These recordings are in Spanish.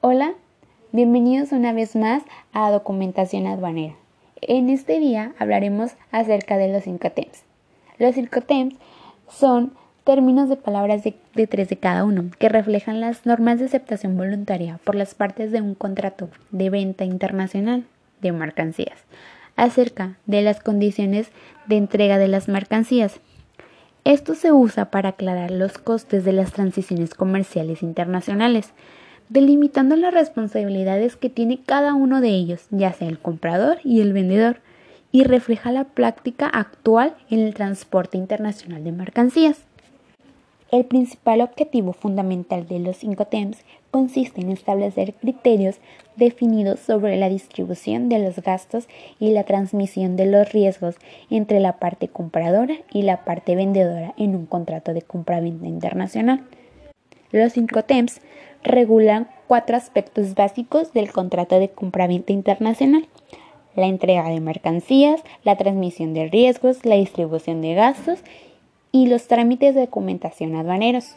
Hola, bienvenidos una vez más a Documentación Aduanera. En este día hablaremos acerca de los incotems. Los incotems son términos de palabras de, tres de cada uno que reflejan las normas de aceptación voluntaria por las partes de un contrato de venta internacional de mercancías acerca de las condiciones de entrega de las mercancías. Esto se usa para aclarar los costes de las transiciones comerciales internacionales, delimitando las responsabilidades que tiene cada uno de ellos, ya sea el comprador y el vendedor, y refleja la práctica actual en el transporte internacional de mercancías. El principal objetivo fundamental de los Incotems consiste en establecer criterios definidos sobre la distribución de los gastos y la transmisión de los riesgos entre la parte compradora y la parte vendedora en un contrato de compraventa internacional. Los Incotems regulan cuatro aspectos básicos del contrato de compraventa internacional la entrega de mercancías, la transmisión de riesgos, la distribución de gastos y los trámites de documentación aduaneros.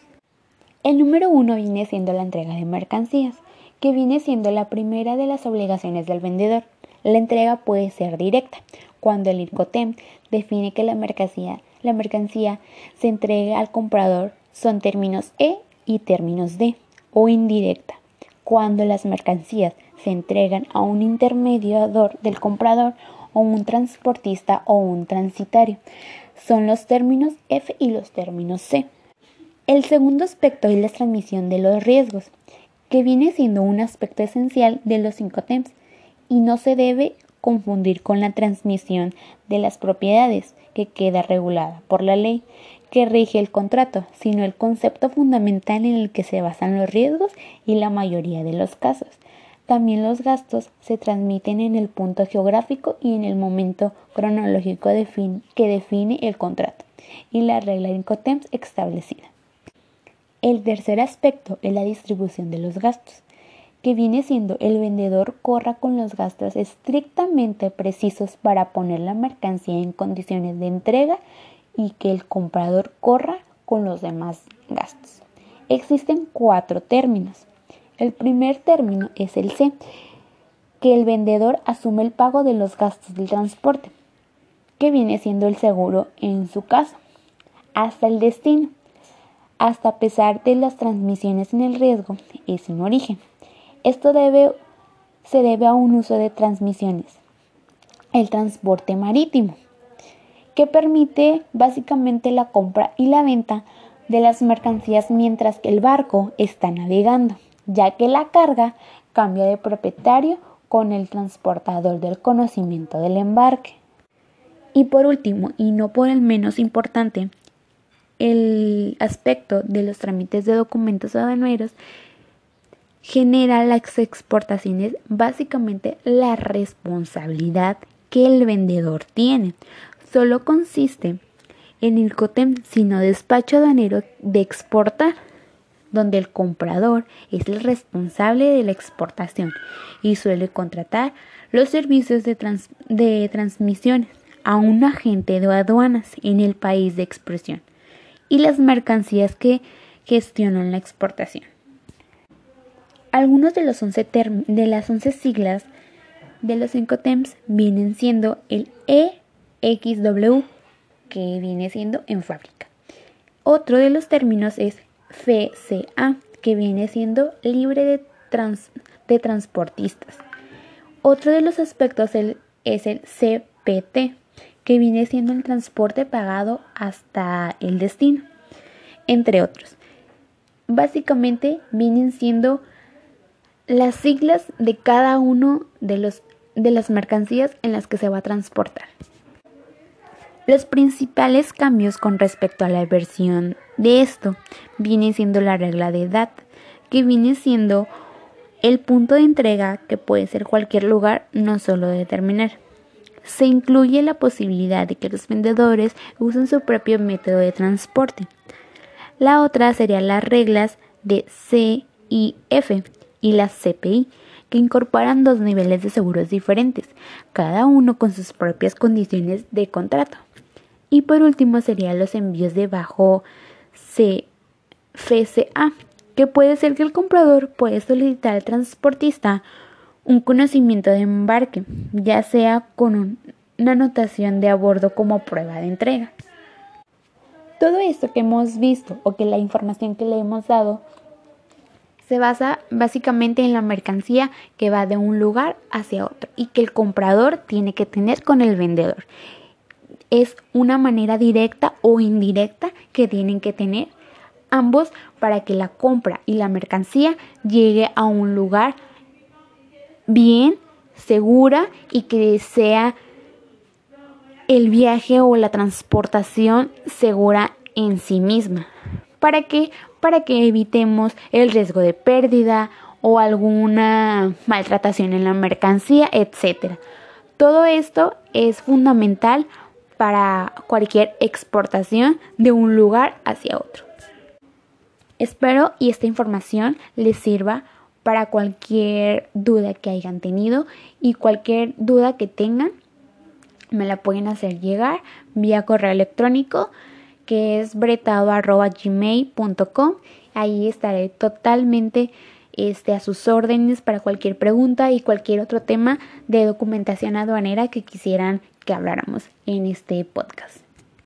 El número uno viene siendo la entrega de mercancías, que viene siendo la primera de las obligaciones del vendedor. La entrega puede ser directa, cuando el IRCOTEM define que la mercancía, la mercancía se entregue al comprador son términos E y términos D, o indirecta, cuando las mercancías se entregan a un intermediador del comprador o un transportista o un transitario son los términos F y los términos C. El segundo aspecto es la transmisión de los riesgos, que viene siendo un aspecto esencial de los cinco temps y no se debe confundir con la transmisión de las propiedades, que queda regulada por la ley que rige el contrato, sino el concepto fundamental en el que se basan los riesgos y la mayoría de los casos. También los gastos se transmiten en el punto geográfico y en el momento cronológico que define el contrato y la regla de Incotems establecida. El tercer aspecto es la distribución de los gastos, que viene siendo el vendedor corra con los gastos estrictamente precisos para poner la mercancía en condiciones de entrega y que el comprador corra con los demás gastos. Existen cuatro términos el primer término es el C, que el vendedor asume el pago de los gastos del transporte, que viene siendo el seguro en su caso, hasta el destino, hasta a pesar de las transmisiones en el riesgo, es en origen. Esto se debe a un uso de transmisiones. El transporte marítimo, que permite básicamente la compra y la venta de las mercancías mientras que el barco está navegando ya que la carga cambia de propietario con el transportador del conocimiento del embarque. Y por último, y no por el menos importante, el aspecto de los trámites de documentos aduaneros genera las exportaciones básicamente la responsabilidad que el vendedor tiene. Solo consiste en el COTEM, sino despacho aduanero de exportar donde el comprador es el responsable de la exportación y suele contratar los servicios de, transmisión a un agente de aduanas en el país de expresión y las mercancías que gestionan la exportación. Algunos de, los de las 11 siglas de los 5 TEMS vienen siendo el EXW, que viene siendo en fábrica. Otro de los términos es FCA, que viene siendo libre de, de transportistas. Otro de los aspectos es el CPT, que viene siendo el transporte pagado hasta el destino, entre otros. Básicamente vienen siendo las siglas de cada uno de, los, de las mercancías en las que se va a transportar. Los principales cambios con respecto a la versión de esto viene siendo la regla de edad, que viene siendo el punto de entrega que puede ser cualquier lugar, no solo determinar. Se incluye la posibilidad de que los vendedores usen su propio método de transporte. La otra sería las reglas de C y F y la CPI, que incorporan dos niveles de seguros diferentes, cada uno con sus propias condiciones de contrato. Y por último serían los envíos de bajo CFCA, que puede ser que el comprador puede solicitar al transportista un conocimiento de embarque, ya sea con una anotación de a bordo como prueba de entrega. Todo esto que hemos visto o que la información que le hemos dado se basa básicamente en la mercancía que va de un lugar hacia otro y que el comprador tiene que tener con el vendedor. Es una manera directa o indirecta que tienen que tener ambos para que la compra y la mercancía llegue a un lugar bien, segura y que sea el viaje o la transportación segura en sí misma. ¿Para qué? Para que evitemos el riesgo de pérdida o alguna maltratación en la mercancía, etc. Todo esto es fundamental para cualquier exportación de un lugar hacia otro. Espero y esta información les sirva para cualquier duda que hayan tenido y cualquier duda que tengan me la pueden hacer llegar vía correo electrónico que es bretado.gmail.com. Ahí estaré totalmente este, a sus órdenes para cualquier pregunta y cualquier otro tema de documentación aduanera que quisieran que habláramos en este podcast.